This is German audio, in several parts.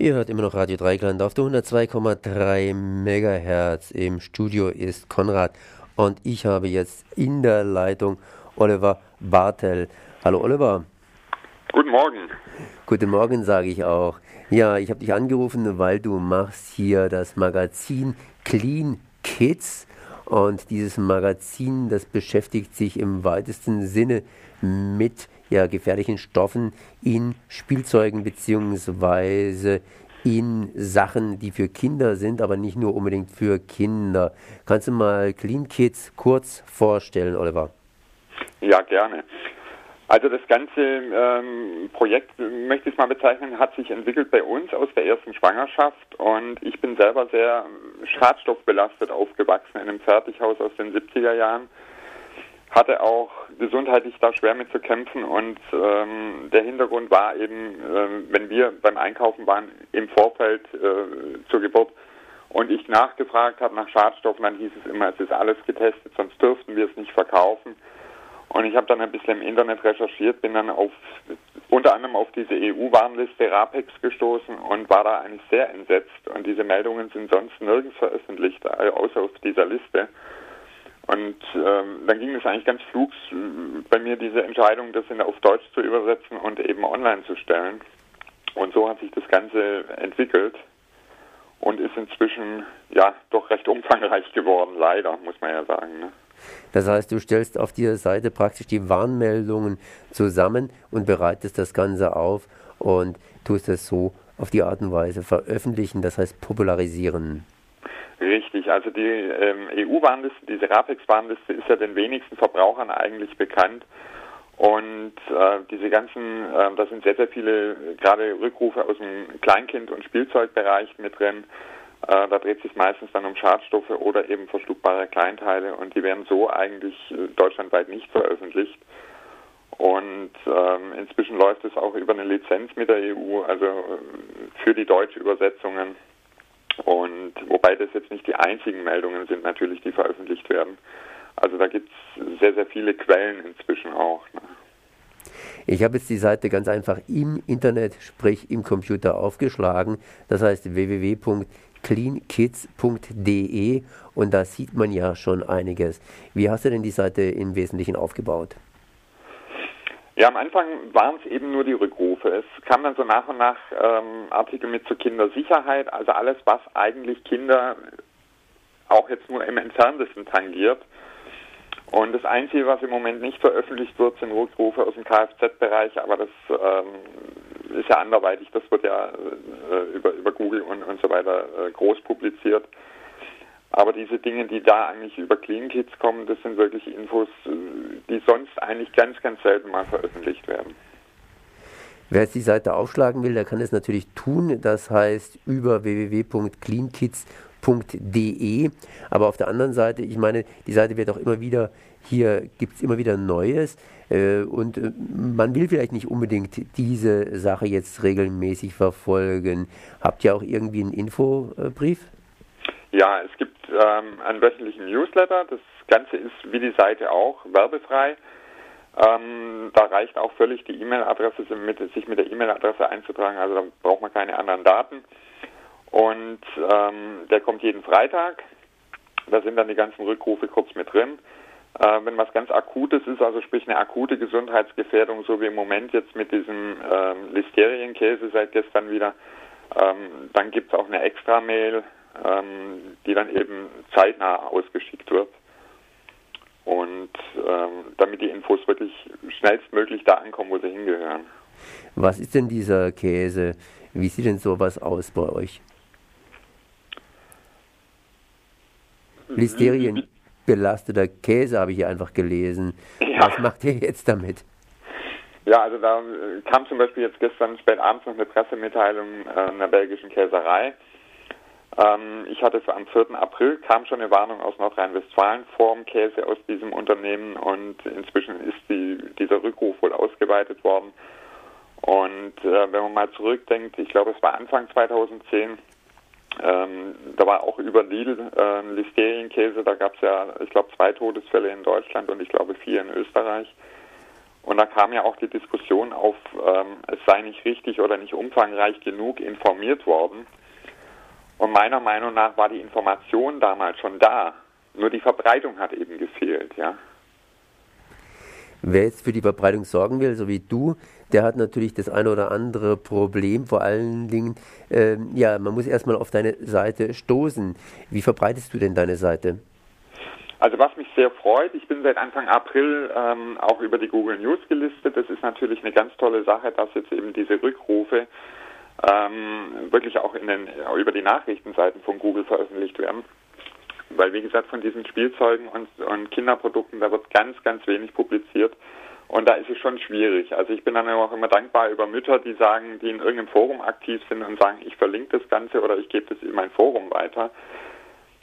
Ihr hört immer noch Radio Dreikland auf der 102,3 MHz. Im Studio ist Konrad und ich habe jetzt in der Leitung Oliver Bartel. Hallo Oliver. Guten Morgen. Guten Morgen sage ich auch. Ja, ich habe dich angerufen, weil du machst hier das Magazin Clean Kids und dieses Magazin, das beschäftigt sich im weitesten Sinne mit ja, gefährlichen Stoffen in Spielzeugen beziehungsweise in Sachen, die für Kinder sind, aber nicht nur unbedingt für Kinder. Kannst du mal Clean Kids kurz vorstellen, Oliver? Ja, gerne. Also das ganze ähm, Projekt, möchte ich es mal bezeichnen, hat sich entwickelt bei uns aus der ersten Schwangerschaft und ich bin selber sehr schadstoffbelastet aufgewachsen in einem Fertighaus aus den 70er Jahren hatte auch gesundheitlich da schwer mit zu kämpfen und ähm, der Hintergrund war eben, äh, wenn wir beim Einkaufen waren im Vorfeld äh, zur Geburt und ich nachgefragt habe nach Schadstoffen, dann hieß es immer, es ist alles getestet, sonst dürften wir es nicht verkaufen. Und ich habe dann ein bisschen im Internet recherchiert, bin dann auf unter anderem auf diese EU-Warnliste RAPEX gestoßen und war da eigentlich sehr entsetzt. Und diese Meldungen sind sonst nirgends veröffentlicht, außer auf dieser Liste. Und ähm, dann ging es eigentlich ganz flugs bei mir diese Entscheidung, das in, auf Deutsch zu übersetzen und eben online zu stellen. Und so hat sich das Ganze entwickelt und ist inzwischen ja doch recht umfangreich geworden, leider, muss man ja sagen. Ne? Das heißt, du stellst auf dieser Seite praktisch die Warnmeldungen zusammen und bereitest das Ganze auf und tust es so auf die Art und Weise veröffentlichen, das heißt popularisieren. Richtig, also die ähm, EU-Warnliste, diese RAPEX-Warnliste ist ja den wenigsten Verbrauchern eigentlich bekannt. Und äh, diese ganzen, äh, da sind sehr, sehr viele, gerade Rückrufe aus dem Kleinkind- und Spielzeugbereich mit drin. Äh, da dreht sich meistens dann um Schadstoffe oder eben verschluckbare Kleinteile und die werden so eigentlich äh, deutschlandweit nicht veröffentlicht. Und ähm, inzwischen läuft es auch über eine Lizenz mit der EU, also äh, für die deutsche Übersetzungen. Und wobei das jetzt nicht die einzigen Meldungen sind, natürlich, die veröffentlicht werden. Also da gibt es sehr, sehr viele Quellen inzwischen auch. Ne? Ich habe jetzt die Seite ganz einfach im Internet, sprich im Computer aufgeschlagen. Das heißt www.cleankids.de und da sieht man ja schon einiges. Wie hast du denn die Seite im Wesentlichen aufgebaut? Ja, am Anfang waren es eben nur die Rückrufe. Es kam dann so nach und nach ähm, Artikel mit zur Kindersicherheit, also alles, was eigentlich Kinder auch jetzt nur im Entferntesten tangiert. Und das Einzige, was im Moment nicht veröffentlicht wird, sind Rückrufe aus dem Kfz-Bereich, aber das ähm, ist ja anderweitig, das wird ja äh, über, über Google und, und so weiter äh, groß publiziert. Aber diese Dinge, die da eigentlich über Clean Kids kommen, das sind wirklich Infos, äh, die sonst eigentlich ganz, ganz selten mal veröffentlicht werden. Wer jetzt die Seite aufschlagen will, der kann es natürlich tun. Das heißt über www.cleankids.de. Aber auf der anderen Seite, ich meine, die Seite wird auch immer wieder, hier gibt es immer wieder Neues. Äh, und äh, man will vielleicht nicht unbedingt diese Sache jetzt regelmäßig verfolgen. Habt ihr auch irgendwie einen Infobrief? Ja, es gibt ähm, einen wöchentlichen Newsletter. Das Ganze ist wie die Seite auch werbefrei. Ähm, da reicht auch völlig die E-Mail-Adresse, sich mit der E-Mail-Adresse einzutragen. Also da braucht man keine anderen Daten. Und ähm, der kommt jeden Freitag. Da sind dann die ganzen Rückrufe kurz mit drin. Äh, wenn was ganz Akutes ist, also sprich eine akute Gesundheitsgefährdung, so wie im Moment jetzt mit diesem ähm, Listerienkäse seit gestern wieder, ähm, dann gibt es auch eine Extra-Mail ähm, die dann eben zeitnah ausgeschickt wird. Und ähm, damit die Infos wirklich schnellstmöglich da ankommen, wo sie hingehören. Was ist denn dieser Käse? Wie sieht denn sowas aus bei euch? Listerien belasteter Käse habe ich hier einfach gelesen. Ja. Was macht ihr jetzt damit? Ja, also da äh, kam zum Beispiel jetzt gestern spät abends noch eine Pressemitteilung äh, einer belgischen Käserei, ähm, ich hatte am 4. April, kam schon eine Warnung aus Nordrhein-Westfalen vor dem Käse aus diesem Unternehmen und inzwischen ist die, dieser Rückruf wohl ausgeweitet worden. Und äh, wenn man mal zurückdenkt, ich glaube, es war Anfang 2010, ähm, da war auch über Lidl äh, Listerienkäse, da gab es ja, ich glaube, zwei Todesfälle in Deutschland und ich glaube vier in Österreich. Und da kam ja auch die Diskussion auf, ähm, es sei nicht richtig oder nicht umfangreich genug informiert worden. Und meiner Meinung nach war die Information damals schon da. Nur die Verbreitung hat eben gefehlt, ja. Wer jetzt für die Verbreitung sorgen will, so wie du, der hat natürlich das eine oder andere Problem. Vor allen Dingen, äh, ja, man muss erstmal auf deine Seite stoßen. Wie verbreitest du denn deine Seite? Also was mich sehr freut, ich bin seit Anfang April ähm, auch über die Google News gelistet. Das ist natürlich eine ganz tolle Sache, dass jetzt eben diese Rückrufe ähm, wirklich auch in den, über die Nachrichtenseiten von Google veröffentlicht werden. Weil wie gesagt, von diesen Spielzeugen und, und Kinderprodukten, da wird ganz, ganz wenig publiziert. Und da ist es schon schwierig. Also ich bin dann auch immer dankbar über Mütter, die sagen, die in irgendeinem Forum aktiv sind und sagen, ich verlinke das Ganze oder ich gebe das in mein Forum weiter.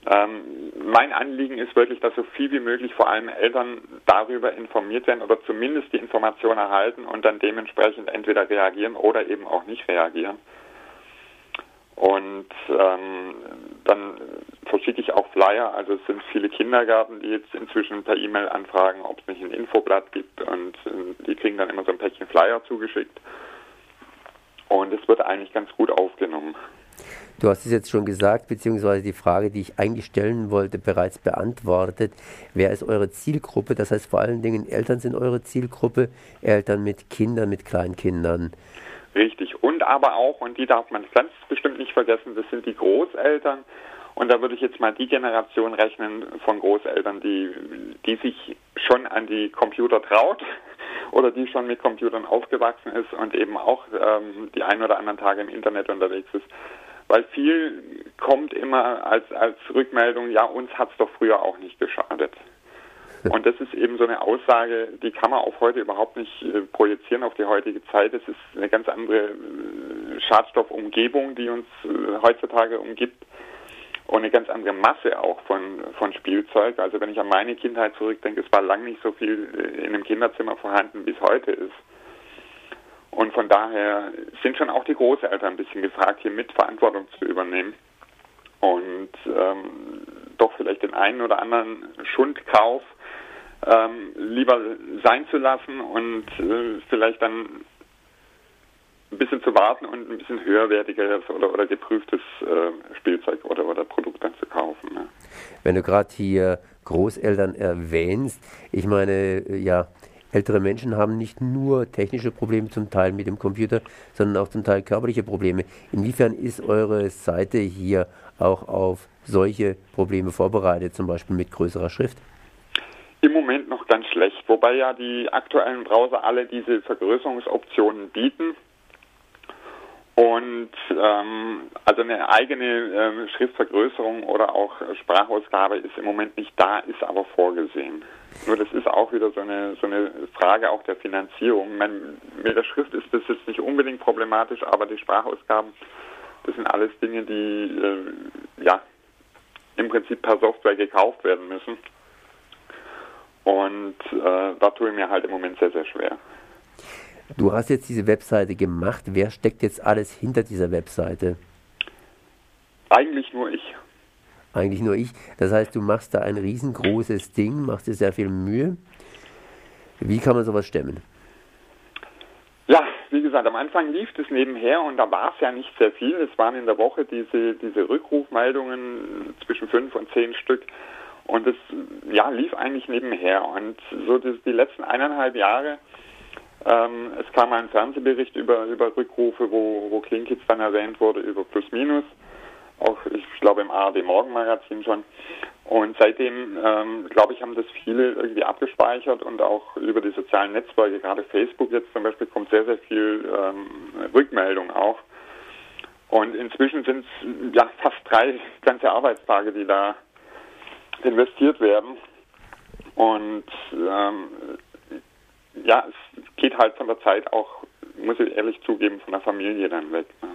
Ähm, mein Anliegen ist wirklich, dass so viel wie möglich vor allem Eltern darüber informiert werden oder zumindest die Information erhalten und dann dementsprechend entweder reagieren oder eben auch nicht reagieren. Und ähm, dann verschicke ich auch Flyer. Also es sind viele Kindergärten, die jetzt inzwischen per E-Mail anfragen, ob es nicht ein Infoblatt gibt und äh, die kriegen dann immer so ein Päckchen Flyer zugeschickt. Und es wird eigentlich ganz gut aufgenommen. Du hast es jetzt schon gesagt, beziehungsweise die Frage, die ich eigentlich stellen wollte, bereits beantwortet. Wer ist eure Zielgruppe? Das heißt vor allen Dingen Eltern sind eure Zielgruppe, Eltern mit Kindern, mit Kleinkindern. Richtig. Und aber auch, und die darf man ganz bestimmt nicht vergessen, das sind die Großeltern. Und da würde ich jetzt mal die Generation rechnen von Großeltern, die, die sich schon an die Computer traut oder die schon mit Computern aufgewachsen ist und eben auch ähm, die ein oder anderen Tage im Internet unterwegs ist. Weil viel kommt immer als, als Rückmeldung, ja, uns hat es doch früher auch nicht geschadet. Und das ist eben so eine Aussage, die kann man auf heute überhaupt nicht äh, projizieren, auf die heutige Zeit. Es ist eine ganz andere äh, Schadstoffumgebung, die uns äh, heutzutage umgibt. Und eine ganz andere Masse auch von, von Spielzeug. Also wenn ich an meine Kindheit zurückdenke, es war lang nicht so viel äh, in einem Kinderzimmer vorhanden, wie es heute ist. Und von daher sind schon auch die Großeltern ein bisschen gefragt, hier mit Verantwortung zu übernehmen und ähm, doch vielleicht den einen oder anderen Schundkauf ähm, lieber sein zu lassen und äh, vielleicht dann ein bisschen zu warten und ein bisschen höherwertigeres oder, oder geprüftes äh, Spielzeug oder, oder Produkt dann zu kaufen. Ne? Wenn du gerade hier Großeltern erwähnst, ich meine, ja, ältere Menschen haben nicht nur technische Probleme zum Teil mit dem Computer, sondern auch zum Teil körperliche Probleme. Inwiefern ist eure Seite hier auch auf solche Probleme vorbereitet, zum Beispiel mit größerer Schrift? Im Moment noch ganz schlecht, wobei ja die aktuellen Browser alle diese Vergrößerungsoptionen bieten. Und ähm, also eine eigene ähm, Schriftvergrößerung oder auch Sprachausgabe ist im Moment nicht da, ist aber vorgesehen. Nur das ist auch wieder so eine so eine Frage auch der Finanzierung. Mein, mit der Schrift ist das jetzt nicht unbedingt problematisch, aber die Sprachausgaben, das sind alles Dinge, die äh, ja im Prinzip per Software gekauft werden müssen. Und äh, da tue ich mir halt im Moment sehr, sehr schwer. Du hast jetzt diese Webseite gemacht. Wer steckt jetzt alles hinter dieser Webseite? Eigentlich nur ich. Eigentlich nur ich. Das heißt, du machst da ein riesengroßes Ding, machst dir sehr viel Mühe. Wie kann man sowas stemmen? Ja, wie gesagt, am Anfang lief es nebenher und da war es ja nicht sehr viel. Es waren in der Woche diese, diese Rückrufmeldungen zwischen fünf und zehn Stück. Und es ja, lief eigentlich nebenher. Und so die, die letzten eineinhalb Jahre, ähm, es kam ein Fernsehbericht über, über Rückrufe, wo, wo Klinkitz dann erwähnt wurde, über Plus Minus. Auch, ich glaube, im ARD Morgenmagazin schon. Und seitdem, ähm, glaube ich, haben das viele irgendwie abgespeichert und auch über die sozialen Netzwerke, gerade Facebook jetzt zum Beispiel, kommt sehr, sehr viel ähm, Rückmeldung auch. Und inzwischen sind es ja fast drei ganze Arbeitstage, die da investiert werden. Und ähm, ja, es geht halt von der Zeit auch, muss ich ehrlich zugeben, von der Familie dann weg. Ne?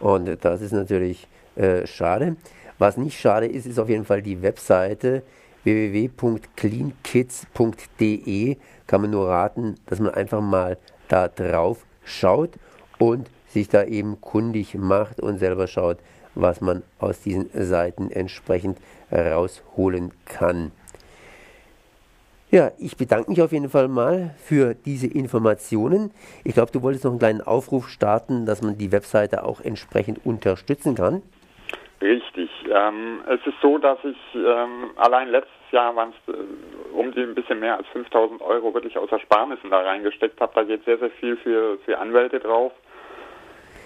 Und das ist natürlich äh, schade. Was nicht schade ist, ist auf jeden Fall die Webseite www.cleankids.de. Kann man nur raten, dass man einfach mal da drauf schaut und sich da eben kundig macht und selber schaut, was man aus diesen Seiten entsprechend rausholen kann. Ja, ich bedanke mich auf jeden Fall mal für diese Informationen. Ich glaube, du wolltest noch einen kleinen Aufruf starten, dass man die Webseite auch entsprechend unterstützen kann. Richtig. Ähm, es ist so, dass ich ähm, allein letztes Jahr waren es äh, um die ein bisschen mehr als 5000 Euro wirklich aus Ersparnissen da reingesteckt habe. Da geht sehr, sehr viel für, für Anwälte drauf.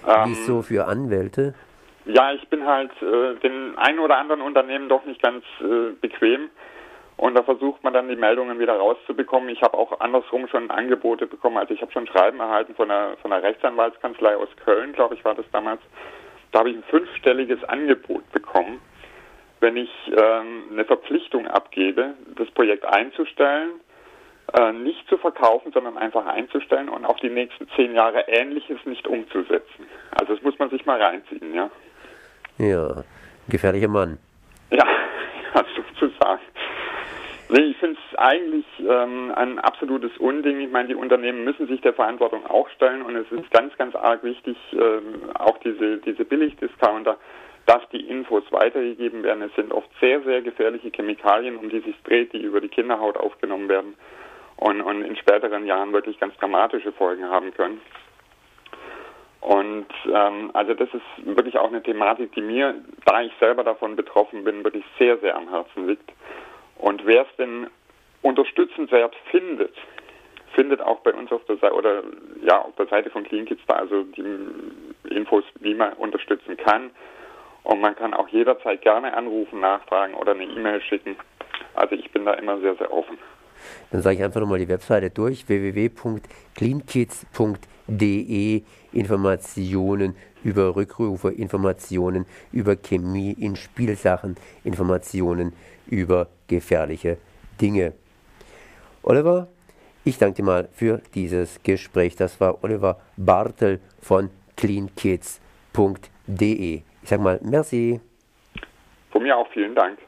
Ähm, Wieso für Anwälte? Ja, ich bin halt äh, den einen oder anderen Unternehmen doch nicht ganz äh, bequem. Und da versucht man dann die Meldungen wieder rauszubekommen. Ich habe auch andersrum schon Angebote bekommen. Also ich habe schon Schreiben erhalten von einer, von einer Rechtsanwaltskanzlei aus Köln, glaube ich, war das damals. Da habe ich ein fünfstelliges Angebot bekommen, wenn ich ähm, eine Verpflichtung abgebe, das Projekt einzustellen, äh, nicht zu verkaufen, sondern einfach einzustellen und auf die nächsten zehn Jahre Ähnliches nicht umzusetzen. Also das muss man sich mal reinziehen, ja. Ja, gefährlicher Mann. Ja, sozusagen. Nee, ich finde es eigentlich ähm, ein absolutes Unding. Ich meine, die Unternehmen müssen sich der Verantwortung auch stellen und es ist ganz, ganz arg wichtig, ähm, auch diese, diese Billigdiscounter, dass die Infos weitergegeben werden. Es sind oft sehr, sehr gefährliche Chemikalien, um die sich dreht, die über die Kinderhaut aufgenommen werden und, und in späteren Jahren wirklich ganz dramatische Folgen haben können. Und ähm, also das ist wirklich auch eine Thematik, die mir, da ich selber davon betroffen bin, wirklich sehr, sehr am Herzen liegt. Und wer es denn unterstützenswert findet, findet auch bei uns auf der Seite oder ja auf der Seite von Clean Kids da also die Infos, wie man unterstützen kann. Und man kann auch jederzeit gerne anrufen, nachfragen oder eine E-Mail schicken. Also ich bin da immer sehr, sehr offen. Dann sage ich einfach nochmal die Webseite durch, www.cleankids.de, Informationen über Rückrufe, Informationen über Chemie in Spielsachen, Informationen über gefährliche Dinge. Oliver, ich danke dir mal für dieses Gespräch. Das war Oliver Bartel von cleankids.de. Ich sage mal merci. Von mir auch vielen Dank.